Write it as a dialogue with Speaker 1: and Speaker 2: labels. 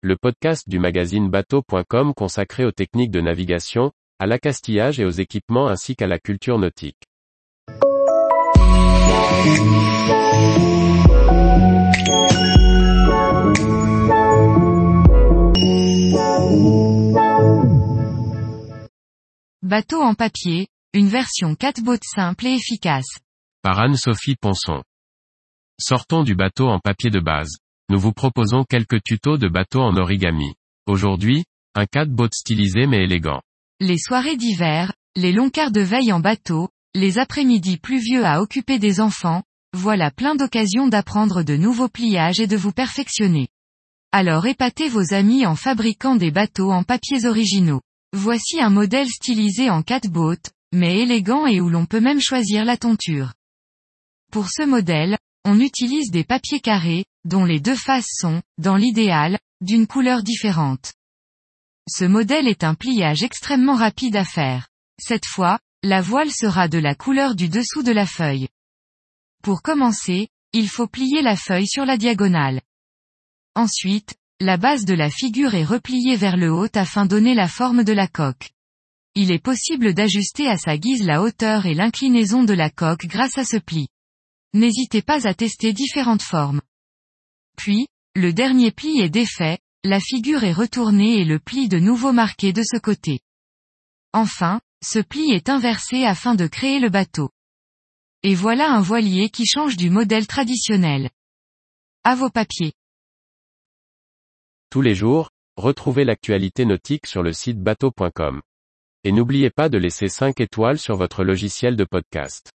Speaker 1: le podcast du magazine bateau.com consacré aux techniques de navigation, à l'accastillage et aux équipements ainsi qu'à la culture nautique.
Speaker 2: Bateau en papier, une version 4 boat simple et efficace.
Speaker 1: Par Anne-Sophie Ponson. Sortons du bateau en papier de base. Nous vous proposons quelques tutos de bateau en origami. Aujourd'hui, un 4 boat stylisé mais élégant.
Speaker 2: Les soirées d'hiver, les longs quarts de veille en bateau, les après-midi pluvieux à occuper des enfants, voilà plein d'occasions d'apprendre de nouveaux pliages et de vous perfectionner. Alors épatez vos amis en fabriquant des bateaux en papiers originaux. Voici un modèle stylisé en 4 boat, mais élégant et où l'on peut même choisir la tonture. Pour ce modèle, on utilise des papiers carrés, dont les deux faces sont, dans l'idéal, d'une couleur différente. Ce modèle est un pliage extrêmement rapide à faire. Cette fois, la voile sera de la couleur du dessous de la feuille. Pour commencer, il faut plier la feuille sur la diagonale. Ensuite, la base de la figure est repliée vers le haut afin donner la forme de la coque. Il est possible d'ajuster à sa guise la hauteur et l'inclinaison de la coque grâce à ce pli. N'hésitez pas à tester différentes formes. Puis, le dernier pli est défait, la figure est retournée et le pli de nouveau marqué de ce côté. Enfin, ce pli est inversé afin de créer le bateau. Et voilà un voilier qui change du modèle traditionnel. À vos papiers.
Speaker 1: Tous les jours, retrouvez l'actualité nautique sur le site bateau.com. Et n'oubliez pas de laisser 5 étoiles sur votre logiciel de podcast.